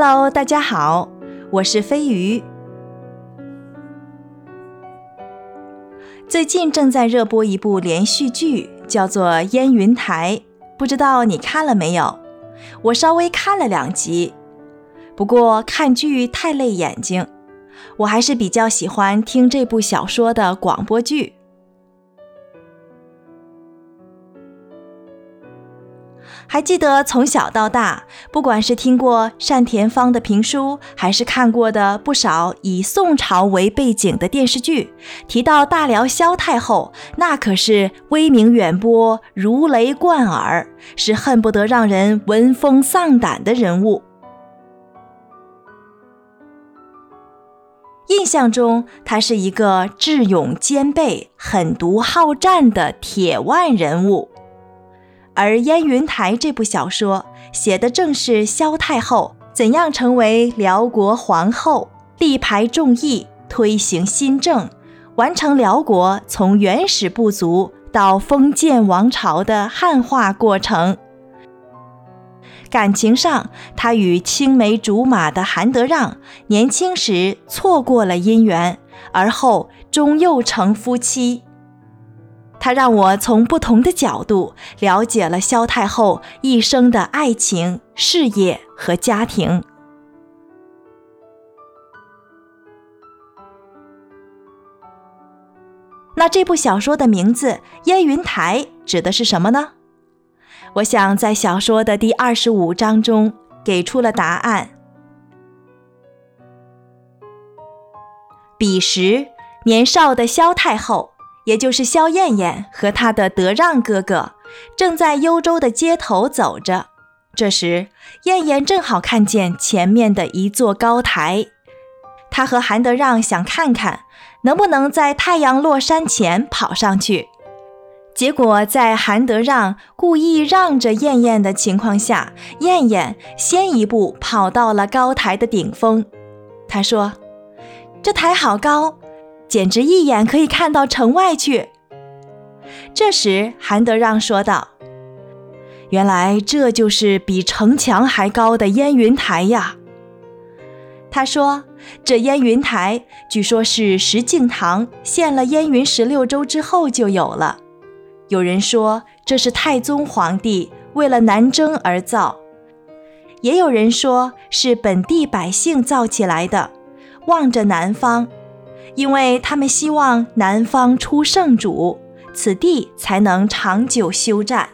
Hello，大家好，我是飞鱼。最近正在热播一部连续剧，叫做《烟云台》，不知道你看了没有？我稍微看了两集，不过看剧太累眼睛，我还是比较喜欢听这部小说的广播剧。还记得从小到大，不管是听过单田芳的评书，还是看过的不少以宋朝为背景的电视剧，提到大辽萧太后，那可是威名远播、如雷贯耳，是恨不得让人闻风丧胆的人物。印象中，她是一个智勇兼备、狠毒好战的铁腕人物。而《燕云台》这部小说写的正是萧太后怎样成为辽国皇后，力排众议，推行新政，完成辽国从原始部族到封建王朝的汉化过程。感情上，她与青梅竹马的韩德让年轻时错过了姻缘，而后终又成夫妻。他让我从不同的角度了解了萧太后一生的爱情、事业和家庭。那这部小说的名字《烟云台》指的是什么呢？我想在小说的第二十五章中给出了答案。彼时年少的萧太后。也就是萧燕燕和她的德让哥哥正在幽州的街头走着，这时燕燕正好看见前面的一座高台，她和韩德让想看看能不能在太阳落山前跑上去。结果在韩德让故意让着燕燕的情况下，燕燕先一步跑到了高台的顶峰。她说：“这台好高。”简直一眼可以看到城外去。这时，韩德让说道：“原来这就是比城墙还高的燕云台呀。”他说：“这燕云台据说是石敬瑭献了燕云十六州之后就有了。有人说这是太宗皇帝为了南征而造，也有人说是本地百姓造起来的，望着南方。”因为他们希望南方出圣主，此地才能长久休战。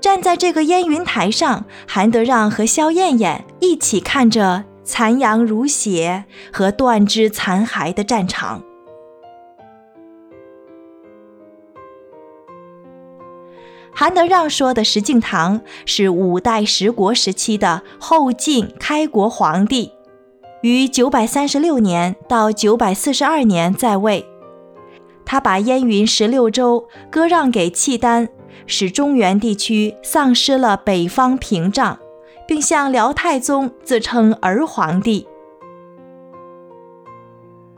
站在这个烟云台上，韩德让和萧燕燕一起看着残阳如血和断肢残骸的战场。韩德让说的石敬瑭是五代十国时期的后晋开国皇帝。于九百三十六年到九百四十二年在位，他把燕云十六州割让给契丹，使中原地区丧失了北方屏障，并向辽太宗自称儿皇帝。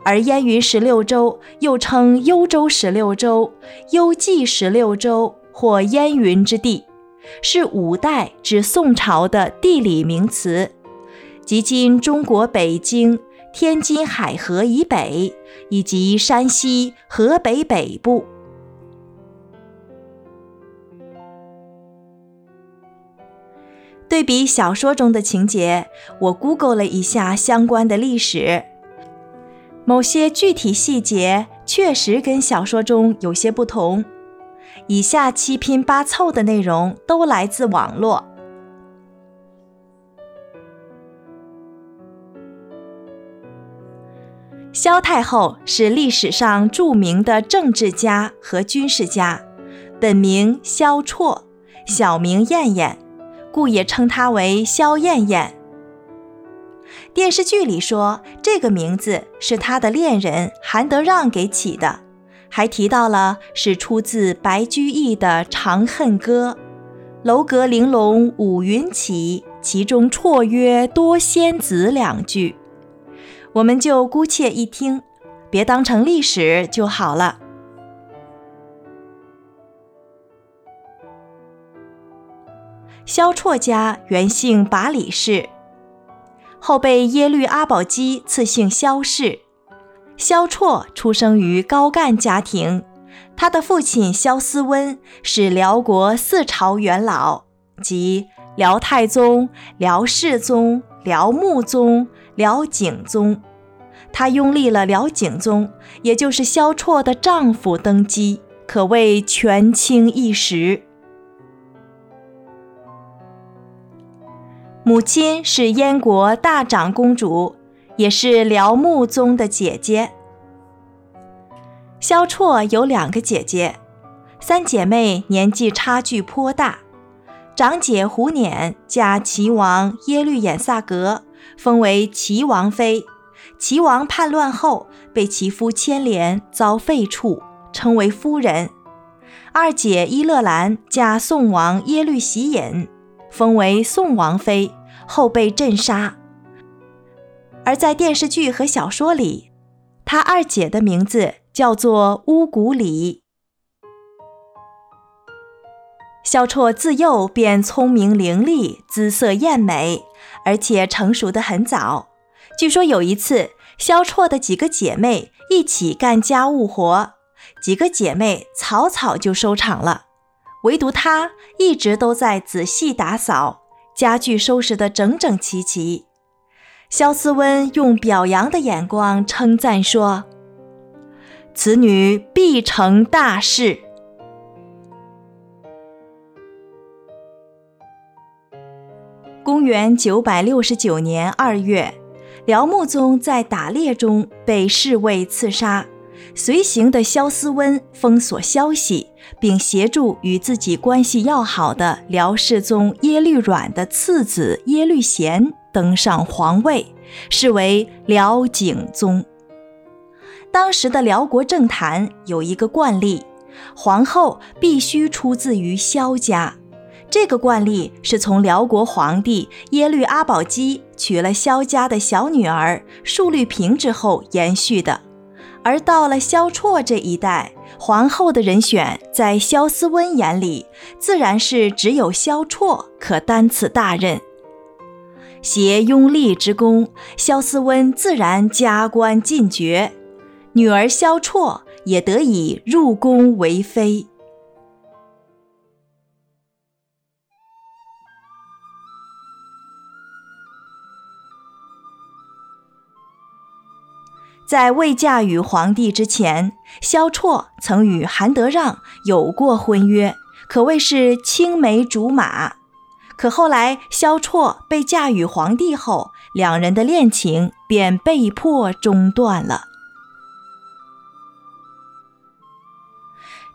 而燕云十六州又称幽州十六州、幽蓟十六州或燕云之地，是五代至宋朝的地理名词。即今中国北京、天津海河以北，以及山西、河北北部。对比小说中的情节，我 Google 了一下相关的历史，某些具体细节确实跟小说中有些不同。以下七拼八凑的内容都来自网络。萧太后是历史上著名的政治家和军事家，本名萧绰，小名燕燕，故也称她为萧燕燕。电视剧里说这个名字是她的恋人韩德让给起的，还提到了是出自白居易的《长恨歌》：“楼阁玲珑五云起，其中绰约多仙子”两句。我们就姑且一听，别当成历史就好了。萧绰家原姓把李氏，后被耶律阿保机赐姓萧氏。萧绰出生于高干家庭，他的父亲萧思温是辽国四朝元老，即辽太宗、辽世宗、辽穆宗、辽景宗。他拥立了辽景宗，也就是萧绰的丈夫登基，可谓权倾一时。母亲是燕国大长公主，也是辽穆宗的姐姐。萧绰有两个姐姐，三姐妹年纪差距颇大。长姐胡辇嫁齐王耶律衍萨格，封为齐王妃。齐王叛乱后，被其夫牵连，遭废黜，称为夫人。二姐伊勒兰嫁宋王耶律喜隐。封为宋王妃，后被镇杀。而在电视剧和小说里，她二姐的名字叫做乌古里。萧绰自幼便聪明伶俐，姿色艳美，而且成熟得很早。据说有一次，萧绰的几个姐妹一起干家务活，几个姐妹草草就收场了。唯独她一直都在仔细打扫，家具收拾得整整齐齐。萧思温用表扬的眼光称赞说：“此女必成大事。”公元九百六十九年二月，辽穆宗在打猎中被侍卫刺杀。随行的萧思温封锁消息，并协助与自己关系要好的辽世宗耶律阮的次子耶律贤登上皇位，是为辽景宗。当时的辽国政坛有一个惯例，皇后必须出自于萧家。这个惯例是从辽国皇帝耶律阿保机娶了萧家的小女儿述律平之后延续的。而到了萧绰这一代，皇后的人选在萧思温眼里，自然是只有萧绰可担此大任。协拥立之功，萧思温自然加官进爵，女儿萧绰也得以入宫为妃。在未嫁与皇帝之前，萧绰曾与韩德让有过婚约，可谓是青梅竹马。可后来萧绰被嫁与皇帝后，两人的恋情便被迫中断了。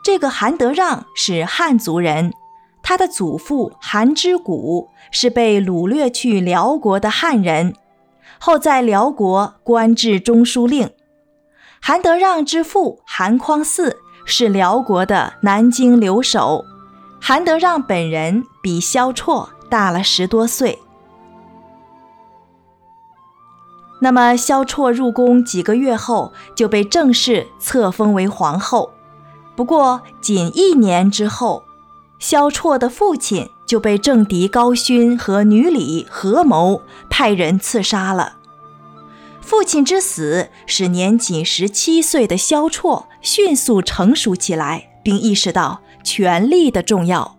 这个韩德让是汉族人，他的祖父韩之谷是被掳掠去辽国的汉人。后在辽国官至中书令，韩德让之父韩匡嗣是辽国的南京留守。韩德让本人比萧绰大了十多岁。那么萧绰入宫几个月后就被正式册封为皇后，不过仅一年之后，萧绰的父亲就被政敌高勋和女李合谋派人刺杀了。父亲之死使年仅十七岁的萧绰迅速成熟起来，并意识到权力的重要。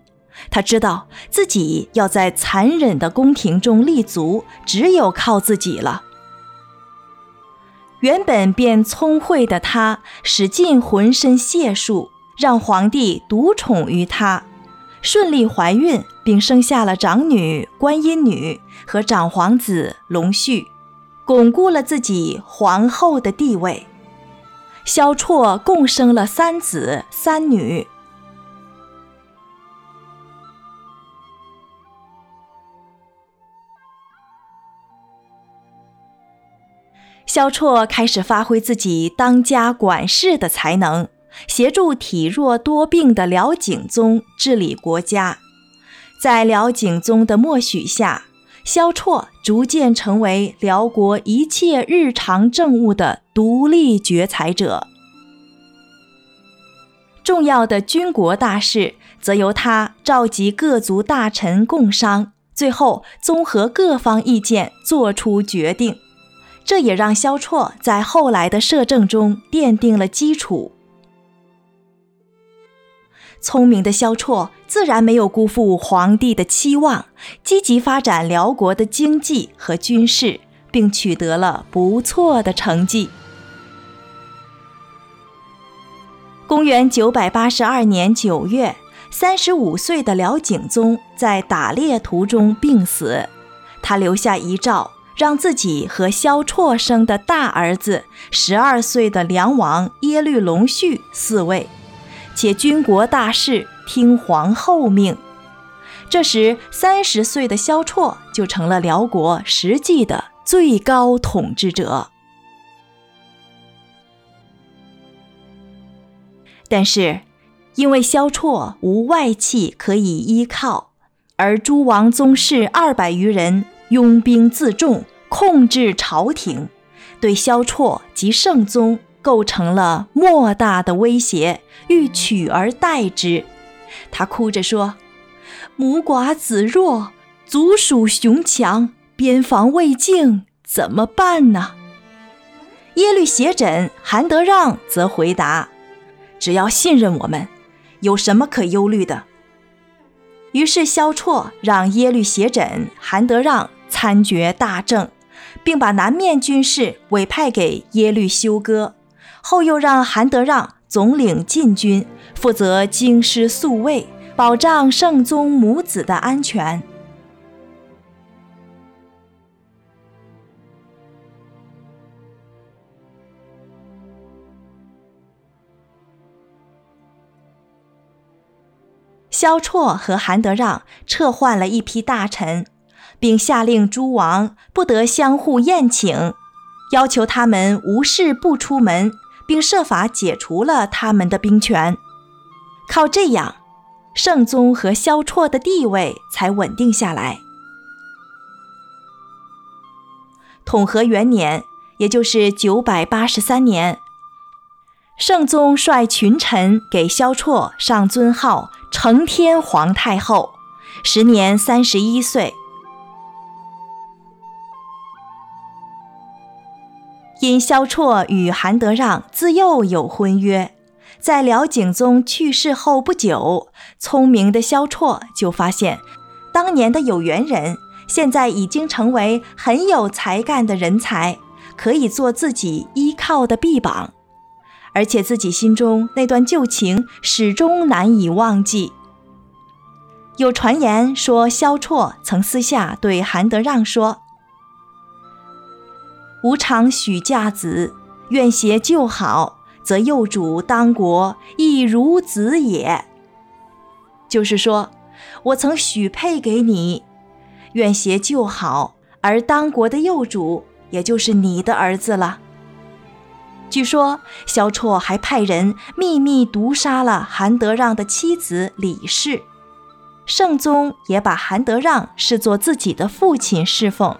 他知道自己要在残忍的宫廷中立足，只有靠自己了。原本便聪慧的他，使尽浑身解数，让皇帝独宠于他。顺利怀孕，并生下了长女观音女和长皇子隆绪，巩固了自己皇后的地位。萧绰共生了三子三女。萧绰开始发挥自己当家管事的才能。协助体弱多病的辽景宗治理国家，在辽景宗的默许下，萧绰逐渐成为辽国一切日常政务的独立决裁者。重要的军国大事则由他召集各族大臣共商，最后综合各方意见做出决定，这也让萧绰在后来的摄政中奠定了基础。聪明的萧绰自然没有辜负皇帝的期望，积极发展辽国的经济和军事，并取得了不错的成绩。公元九百八十二年九月，三十五岁的辽景宗在打猎途中病死，他留下遗诏，让自己和萧绰生的大儿子十二岁的梁王耶律隆绪嗣位。且军国大事，听皇后命。这时，三十岁的萧绰就成了辽国实际的最高统治者。但是，因为萧绰无外戚可以依靠，而诸王宗室二百余人拥兵自重，控制朝廷，对萧绰及圣宗。构成了莫大的威胁，欲取而代之。他哭着说：“母寡子弱，族属雄强，边防未竟，怎么办呢？”耶律斜轸、韩德让则回答：“只要信任我们，有什么可忧虑的？”于是萧绰让耶律斜轸、韩德让参决大政，并把南面军事委派给耶律休哥。后又让韩德让总领禁军，负责京师宿卫，保障圣宗母子的安全。萧绰和韩德让撤换了一批大臣，并下令诸王不得相互宴请，要求他们无事不出门。并设法解除了他们的兵权，靠这样，圣宗和萧绰的地位才稳定下来。统和元年，也就是九百八十三年，圣宗率群臣给萧绰上尊号“承天皇太后”，时年三十一岁。因萧绰与韩德让自幼有婚约，在辽景宗去世后不久，聪明的萧绰就发现，当年的有缘人现在已经成为很有才干的人才，可以做自己依靠的臂膀，而且自己心中那段旧情始终难以忘记。有传言说，萧绰曾私下对韩德让说。吾常许嫁子，愿携旧好，则幼主当国亦如子也。就是说，我曾许配给你，愿携旧好，而当国的幼主也就是你的儿子了。据说萧绰还派人秘密毒杀了韩德让的妻子李氏，圣宗也把韩德让视作自己的父亲侍奉。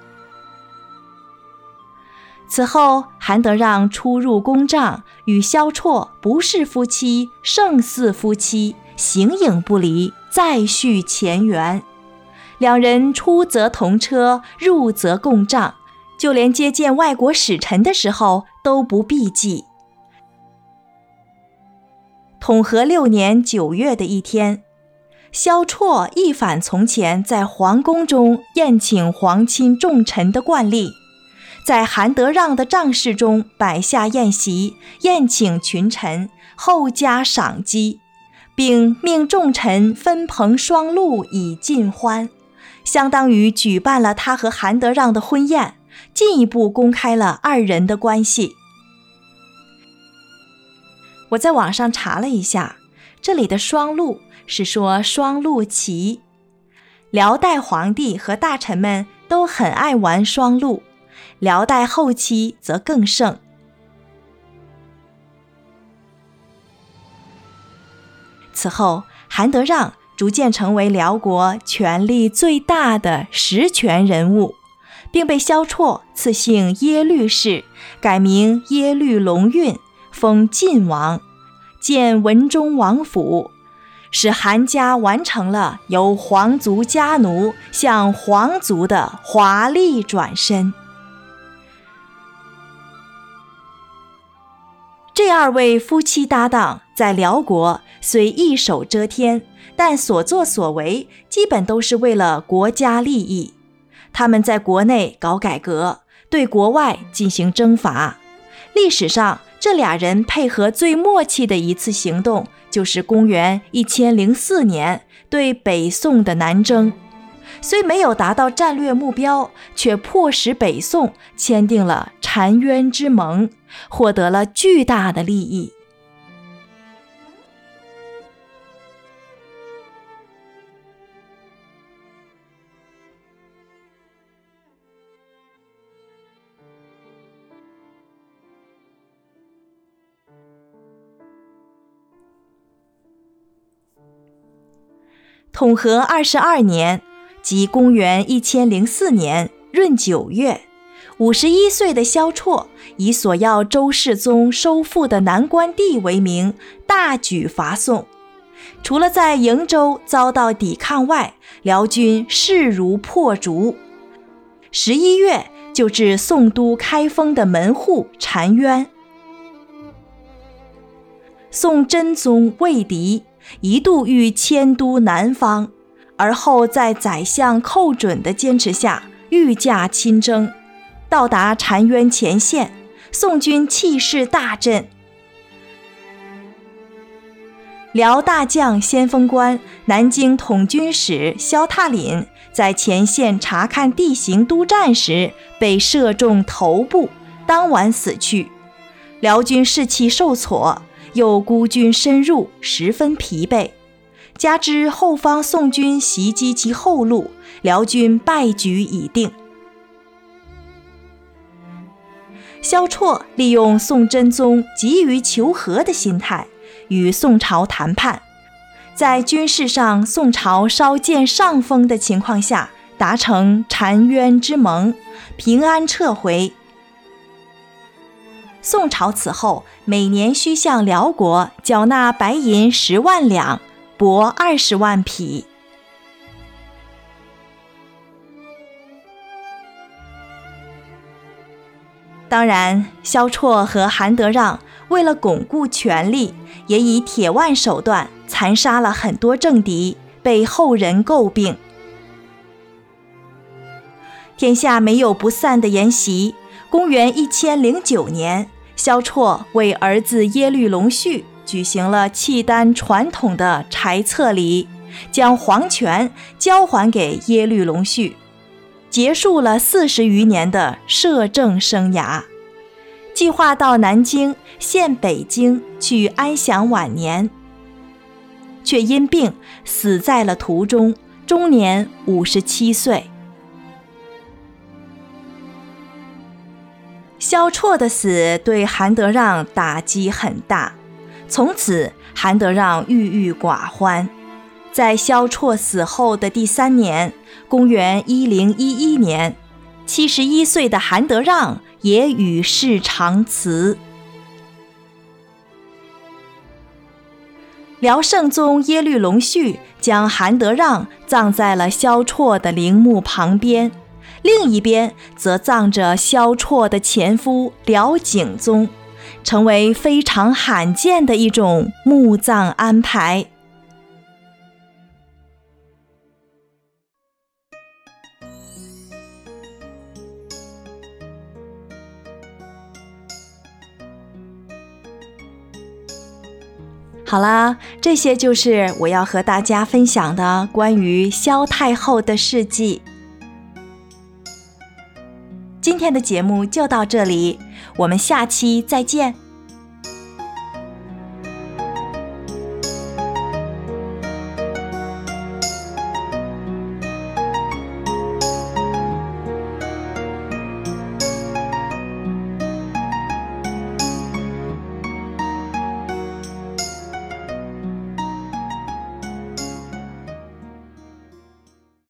此后，韩德让出入宫帐，与萧绰不是夫妻，胜似夫妻，形影不离，再续前缘。两人出则同车，入则共帐，就连接见外国使臣的时候都不避忌。统和六年九月的一天，萧绰一反从前在皇宫中宴请皇亲重臣的惯例。在韩德让的帐室中摆下宴席，宴请群臣，后加赏姬，并命众臣分朋双录以尽欢，相当于举办了他和韩德让的婚宴，进一步公开了二人的关系。我在网上查了一下，这里的双录是说双陆棋，辽代皇帝和大臣们都很爱玩双陆。辽代后期则更盛。此后，韩德让逐渐成为辽国权力最大的实权人物，并被萧绰赐姓耶律氏，改名耶律隆运，封晋王，建文忠王府，使韩家完成了由皇族家奴向皇族的华丽转身。这二位夫妻搭档在辽国虽一手遮天，但所作所为基本都是为了国家利益。他们在国内搞改革，对国外进行征伐。历史上，这俩人配合最默契的一次行动，就是公元一千零四年对北宋的南征。虽没有达到战略目标，却迫使北宋签订了澶渊之盟，获得了巨大的利益。统和二十二年。即公元一千零四年闰九月，五十一岁的萧绰以索要周世宗收复的南关地为名，大举伐宋。除了在瀛州遭到抵抗外，辽军势如破竹。十一月就至宋都开封的门户澶渊。宋真宗魏氐一度欲迁都南方。而后，在宰相寇准的坚持下，御驾亲征，到达澶渊前线，宋军气势大振。辽大将先锋官、南京统军使萧踏廩在前线查看地形督战时，被射中头部，当晚死去。辽军士气受挫，又孤军深入，十分疲惫。加之后方宋军袭击其后路，辽军败局已定。萧绰利用宋真宗急于求和的心态，与宋朝谈判，在军事上宋朝稍占上风的情况下，达成澶渊之盟，平安撤回。宋朝此后每年需向辽国缴纳白银十万两。帛二十万匹。当然，萧绰和韩德让为了巩固权力，也以铁腕手段残杀了很多政敌，被后人诟病。天下没有不散的筵席。公元一千零九年，萧绰为儿子耶律隆绪。举行了契丹传统的柴册礼，将皇权交还给耶律隆绪，结束了四十余年的摄政生涯。计划到南京现北京去安享晚年，却因病死在了途中，终年五十七岁。萧绰的死对韩德让打击很大。从此，韩德让郁郁寡欢。在萧绰死后的第三年，公元一零一一年，七十一岁的韩德让也与世长辞。辽圣宗耶律隆绪将韩德让葬在了萧绰的陵墓旁边，另一边则葬着萧绰的前夫辽景宗。成为非常罕见的一种墓葬安排。好啦，这些就是我要和大家分享的关于萧太后的事迹。今天的节目就到这里。我们下期再见。